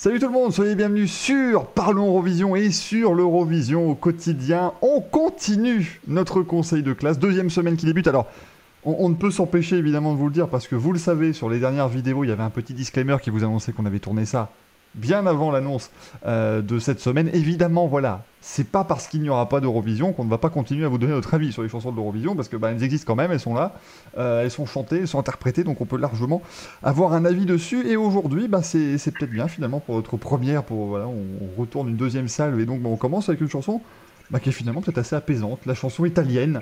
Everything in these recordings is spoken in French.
Salut tout le monde, soyez bienvenus sur Parlons Eurovision et sur l'Eurovision au quotidien. On continue notre conseil de classe, deuxième semaine qui débute. Alors, on, on ne peut s'empêcher évidemment de vous le dire parce que vous le savez, sur les dernières vidéos, il y avait un petit disclaimer qui vous annonçait qu'on avait tourné ça bien avant l'annonce euh, de cette semaine. Évidemment, voilà, c'est pas parce qu'il n'y aura pas d'Eurovision qu'on ne va pas continuer à vous donner notre avis sur les chansons de l'Eurovision, parce que bah, elles existent quand même, elles sont là, euh, elles sont chantées, elles sont interprétées, donc on peut largement avoir un avis dessus. Et aujourd'hui, bah, c'est peut-être bien finalement pour notre première, pour voilà, on, retourne une deuxième salle, et donc bah, on commence avec une chanson. Bah, qui est finalement peut-être assez apaisante, la chanson italienne,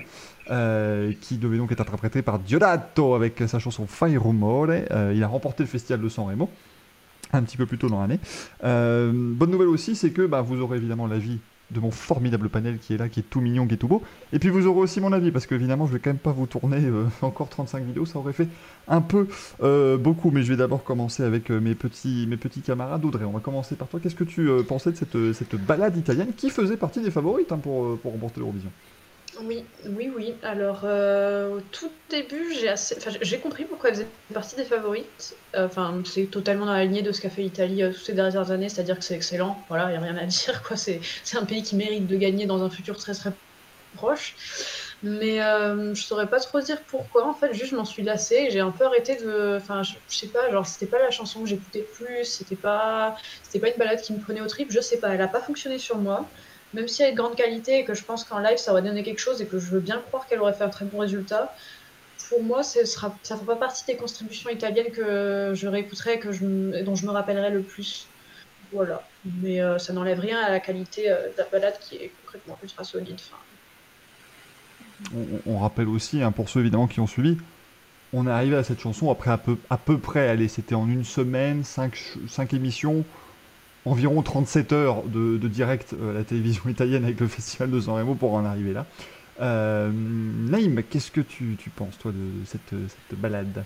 euh, qui devait donc être interprétée par Diodato avec sa chanson Fai Rumore. Il a remporté le festival de San Remo un petit peu plus tôt dans l'année. Euh, bonne nouvelle aussi, c'est que bah, vous aurez évidemment l'avis de mon formidable panel qui est là, qui est tout mignon, qui est tout beau. Et puis vous aurez aussi mon avis, parce que évidemment, je vais quand même pas vous tourner euh, encore 35 vidéos, ça aurait fait un peu euh, beaucoup. Mais je vais d'abord commencer avec mes, petits, camarades. Audrey, on va commencer par toi. Qu'est-ce que tu pensais de cette, cette balade italienne qui faisait partie des favorites hein, pour remporter l'Eurovision? Oui, oui, oui. Alors, euh, au tout début, j'ai compris pourquoi elle faisait partie des favorites. Euh, Enfin, c'est totalement dans la lignée de ce qu'a fait l'Italie euh, toutes ces dernières années, c'est-à-dire que c'est excellent. Voilà, il n'y a rien à dire. C'est un pays qui mérite de gagner dans un futur très très proche. Mais euh, je saurais pas trop dire pourquoi. En fait, juste je m'en suis lassée j'ai un peu arrêté de. Enfin, je, je sais pas, genre c'était pas la chanson que j'écoutais plus, c'était pas, c'était pas une balade qui me prenait au trip. Je sais pas, elle a pas fonctionné sur moi. Même si elle est de grande qualité et que je pense qu'en live ça aurait donné quelque chose et que je veux bien croire qu'elle aurait fait un très bon résultat, pour moi ça ne fera pas partie des contributions italiennes que je réécouterai, que dont je me rappellerai le plus. Voilà. Mais euh, ça n'enlève rien à la qualité euh, de la balade qui est concrètement ultra solide. Enfin, on, on rappelle aussi, hein, pour ceux évidemment qui ont suivi, on est arrivé à cette chanson après à peu, près, c'était en une semaine, 5, émissions, environ 37 heures de, direct euh, à la télévision italienne avec le festival de San Remo pour en arriver là. Euh, Naïm, qu'est-ce que tu, penses toi de cette, cette balade?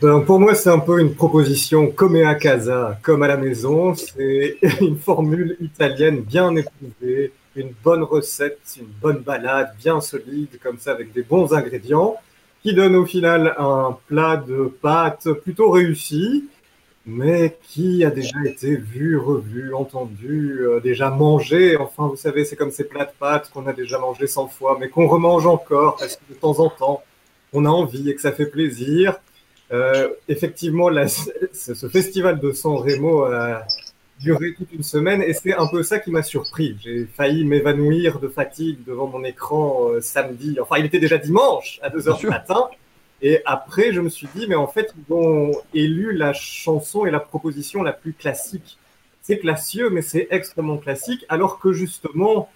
Ben, pour moi, c'est un peu une proposition comme à casa, comme à la maison. C'est une formule italienne bien éprouvée, une bonne recette, une bonne balade bien solide, comme ça, avec des bons ingrédients, qui donne au final un plat de pâtes plutôt réussi, mais qui a déjà été vu, revu, entendu, euh, déjà mangé. Enfin, vous savez, c'est comme ces plats de pâtes qu'on a déjà mangé 100 fois, mais qu'on remange encore parce que de temps en temps, on a envie et que ça fait plaisir. Euh, effectivement, la- ce ce festival de San Remo a duré toute une semaine et c'est un peu ça qui m'a surpris. J'ai failli m'évanouir de fatigue devant mon écran euh, samedi. Enfin, il était déjà dimanche à 2 Bien heures du sûr. matin. Et après, je me suis dit, mais en fait, ils ont élu la chanson et la proposition la plus classique. C'est classieux, mais c'est extrêmement classique, alors que justement,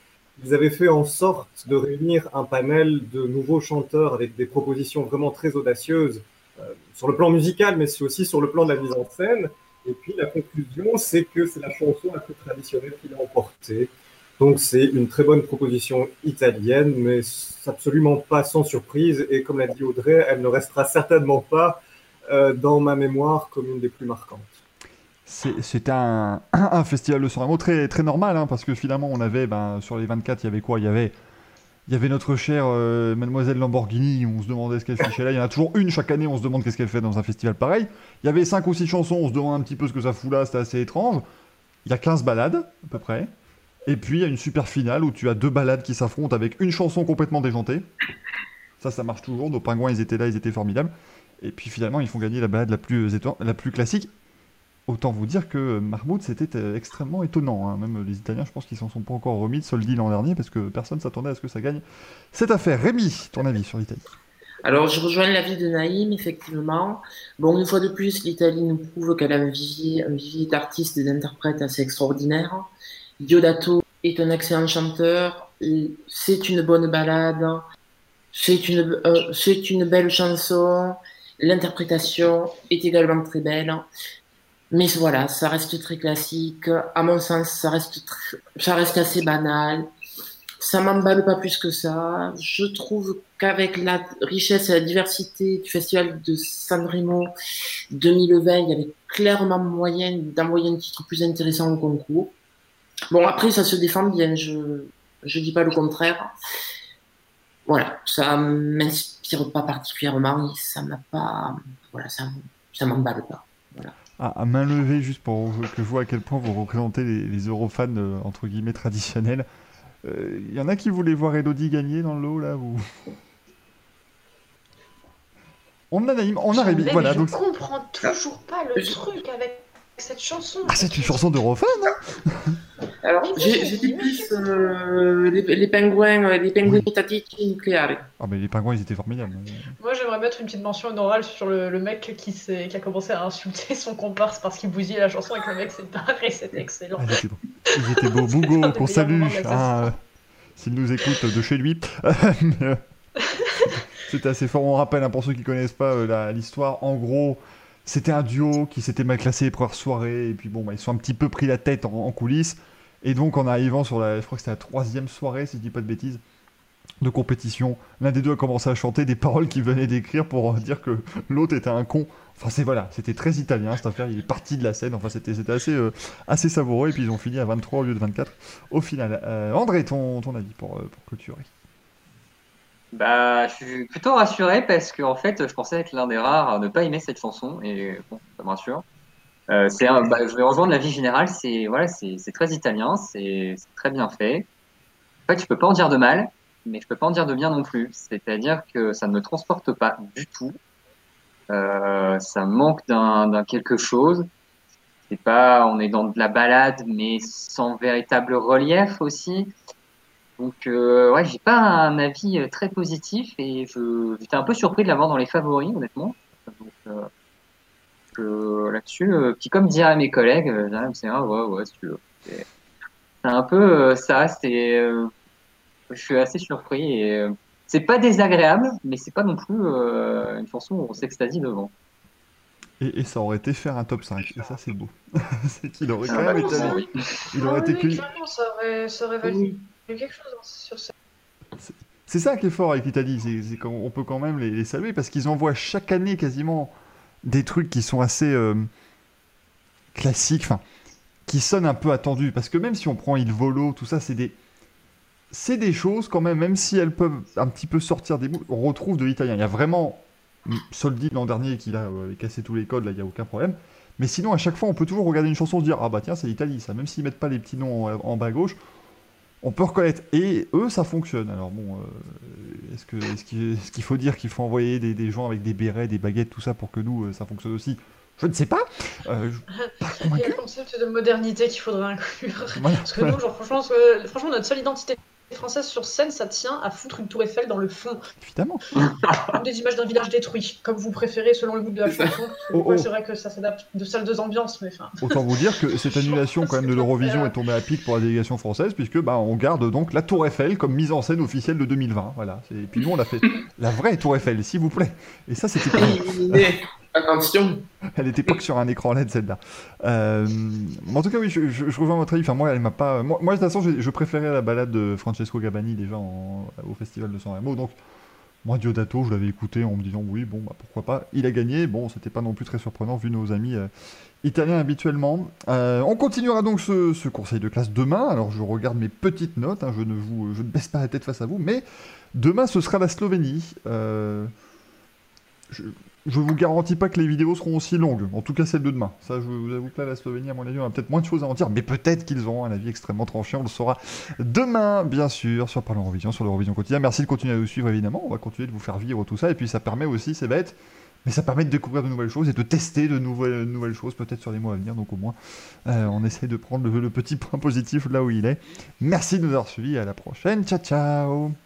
ils avaient fait en sorte de réunir un panel de nouveaux chanteurs avec des propositions vraiment très audacieuses euh, sur le plan musical, mais aussi sur le plan de la mise en scène. Et puis la conclusion, c'est que c'est la chanson la plus traditionnelle qu'il a emportée. Donc c'est une très bonne proposition italienne, mais absolument pas sans surprise. Et comme l'a dit Audrey, elle ne restera certainement pas euh, dans ma mémoire comme une des plus marquantes. C'est- un, festival de San Remo très, très normal, hein, parce que finalement, on avait, ben, sur les 24, il y avait quoi? Il y avait, il y avait notre chère euh, Mademoiselle Lamborghini, on se demandait ce qu'elle fichait là. Il y en a toujours une chaque année, on se demande qu'est-ce qu'elle fait dans un festival pareil. Il y avait 5 ou 6 chansons, on se demande un petit peu ce que ça fout là, c'était assez étrange. Il y a 15 balades, à peu près. Et puis, il y a une super finale où tu as deux balades qui s'affrontent avec une chanson complètement déjantée. Ça, ça marche toujours. Nos pingouins, ils étaient là, ils étaient formidables. Et puis finalement, ils font gagner la balade la plus, plus classique. Autant vous dire que Mahmoud, c'était euh, extrêmement étonnant. hein. Même les Italiens, je pense qu'ils s'en sont pas encore remis de Soldi l'an dernier parce que personne s'attendait à ce que ça gagne cette affaire. Rémi, ton avis sur l'Italie Alors, je rejoins l'avis de Naïm, effectivement. Bon, une fois de plus, l'Italie nous prouve qu'elle a un vivier, un d'artistes et d'interprètes assez extraordinaire. Diodato est un excellent chanteur. C'est une bonne balade. C'est une, euh, c'est une belle chanson. L'interprétation est également très belle. Mais voilà, ça reste très classique. À mon sens, ça reste, tr- ça reste assez banal. Ça m'emballe pas plus que ça. Je trouve qu'avec la richesse et la diversité du festival de Sanremo 2020, il y avait clairement moyen d'envoyer un titre plus intéressant au concours. Bon, après, ça se défend bien, je je dis pas le contraire. Voilà, ça m'inspire pas particulièrement et ça m'a pas, voilà, ça, ça m'emballe pas. À, main levée, juste pour que je vois à quel point vous représentez les, les Eurofans euh, entre guillemets traditionnels. Il euh, y en a qui voulaient voir Elodie gagner dans le lot là ou... On a Naïm, on a Rémi, voilà. Je donc... comprends toujours pas le truc avec cette chanson. Ah, c'est une chanson d'Eurofan, hein? Alors, j'ai dit plus euh, les, les, pingouins, euh, les pingouins étatiques nucléaires. Ah, mais les pingouins, ils étaient formidables. Moi, j'aimerais mettre une petite mention honorable sur le, le mec qui, qui, a commencé à insulter son comparse parce qu'il bousillait la chanson et que le mec s'est barré. C'était excellent. Ah, ils étaient beaux. Bougo, qu'on salue. Ah, S'il nous écoute de chez lui. Euh, c'était assez fort. On rappelle, hein, pour ceux qui connaissent pas l'histoire, en gros. C'était un duo qui s'était mal classé les premières soirées, et puis bon, bah, ils sont un petit peu pris la tête en, coulisses. Et donc, en arrivant sur la, je crois que c'était la troisième soirée, si je dis pas de bêtises, de compétition, l'un des deux a commencé à chanter des paroles qu'il venait d'écrire pour dire que l'autre était un con. Enfin, c'est voilà, c'était très italien cette affaire. Il est parti de la scène. Enfin, c'était assez, euh, assez savoureux. Et puis, ils ont fini à 23 au lieu de 24 au final. Euh, André, ton, ton avis pour, euh, pour clôturer bah, je suis plutôt rassuré parce que en fait, je pensais être l'un des rares à ne pas aimer cette chanson et bon, ça me rassure. Euh, bah, je vais rejoindre la vie générale. C'est voilà, c'est très italien, c'est très bien fait. En fait, je peux pas en dire de mal, mais je peux pas en dire de bien non plus. C'est-à-dire que ça ne me transporte pas du tout. Euh, ça manque d'un quelque chose. C'est pas, on est dans de la balade, mais sans véritable relief aussi. Donc, euh, ouais, j'ai pas un avis euh, très positif et j'étais un peu surpris de l'avoir dans les favoris, honnêtement. Donc, euh, là-dessus, puis comme diraient mes collègues, c'est un ouais, ouais, tu veux. C'est, un peu ça, c'est, je suis assez surpris et c'est pas désagréable, mais c'est pas non plus une chanson où on s'extasie devant. Et, et, ça aurait été faire un top 5, et ça c'est beau. c'est qu'il aurait quand même été. Il aurait été oui, ça aurait, ça aurait valu quelque chose sur ça. C'est ça qui est fort avec l'Italie, c'est qu'on peut quand même les, saluer parce qu'ils envoient chaque année quasiment des trucs qui sont assez euh, classiques, enfin, qui sonnent un peu attendus. Parce que même si on prend Il Volo, tout ça, c'est des, c'est des choses quand même, même si elles peuvent un petit peu sortir des bouts, on retrouve de l'italien. Il y a vraiment Soldi l'an dernier qui a euh, cassé tous les codes, là, il n'y a aucun problème. Mais sinon, à chaque fois, on peut toujours regarder une chanson se dire Ah bah tiens, c'est l'Italie, ça. Même s'ils mettent pas les petits noms en bas à gauche, on peut reconnaître. Et eux, ça fonctionne. Alors bon, euh, est-ce qu'il est qu'il faut dire qu'il faut envoyer des, gens avec des bérets, des baguettes, tout ça pour que nous, euh, ça fonctionne aussi? Je ne sais pas. Euh, Il y a le concept de modernité qu'il faudrait inclure. Parce que nous, genre, franchement, franchement, notre seule identité française sur scène, ça tient à foutre une tour Eiffel dans le fond. Évidemment. des images d'un village détruit, comme vous préférez selon le goût de la chanson. Oh, oh. C'est vrai que ça s'adapte de salles de ambiance, mais enfin. Autant vous dire que cette annulation quand même de l'Eurovision est tombée à pic pour la délégation française, puisque bah on garde donc la tour Eiffel comme mise en scène officielle de 2020. Voilà. Et puis nous on a fait la vraie tour Eiffel, s'il vous plaît. Et ça c'était. Attention. Elle était pas que sur un écran LED celle-là. Euh, en tout cas, oui, je, je, rejoins votre avis. Enfin, moi, elle m'a pas. Moi, de toute façon, je, préférais la balade de Francesco Gabani déjà au festival de San Remo. Donc, moi, Diodato, je l'avais écouté en me disant oui, bon, bah, pourquoi pas. Il a gagné. Bon, c'était pas non plus très surprenant vu nos amis euh, italiens habituellement. Euh, on continuera donc ce, conseil de classe demain. Alors, je regarde mes petites notes. Hein, je ne vous, je ne baisse pas la tête face à vous, mais demain, ce sera la Slovénie. Je, je vous garantis pas que les vidéos seront aussi longues, en tout cas celle de demain. Ça, je vous avoue que là, la Slovénie, à mon avis, on a peut-être moins de choses à en dire, mais peut-être qu'ils auront un avis extrêmement tranché. On le saura demain, bien sûr, sur Parlons Eurovision, sur l'Eurovision quotidien. Merci de continuer à nous suivre, évidemment. On va continuer de vous faire vivre tout ça, et puis ça permet aussi, c'est bête, mais ça permet de découvrir de nouvelles choses et de tester de nouvelles, choses, peut-être sur les mois à venir. Donc au moins, euh, on essaie de prendre le petit point positif là où il est. Merci de nous avoir suivis. À la prochaine. Ciao, ciao.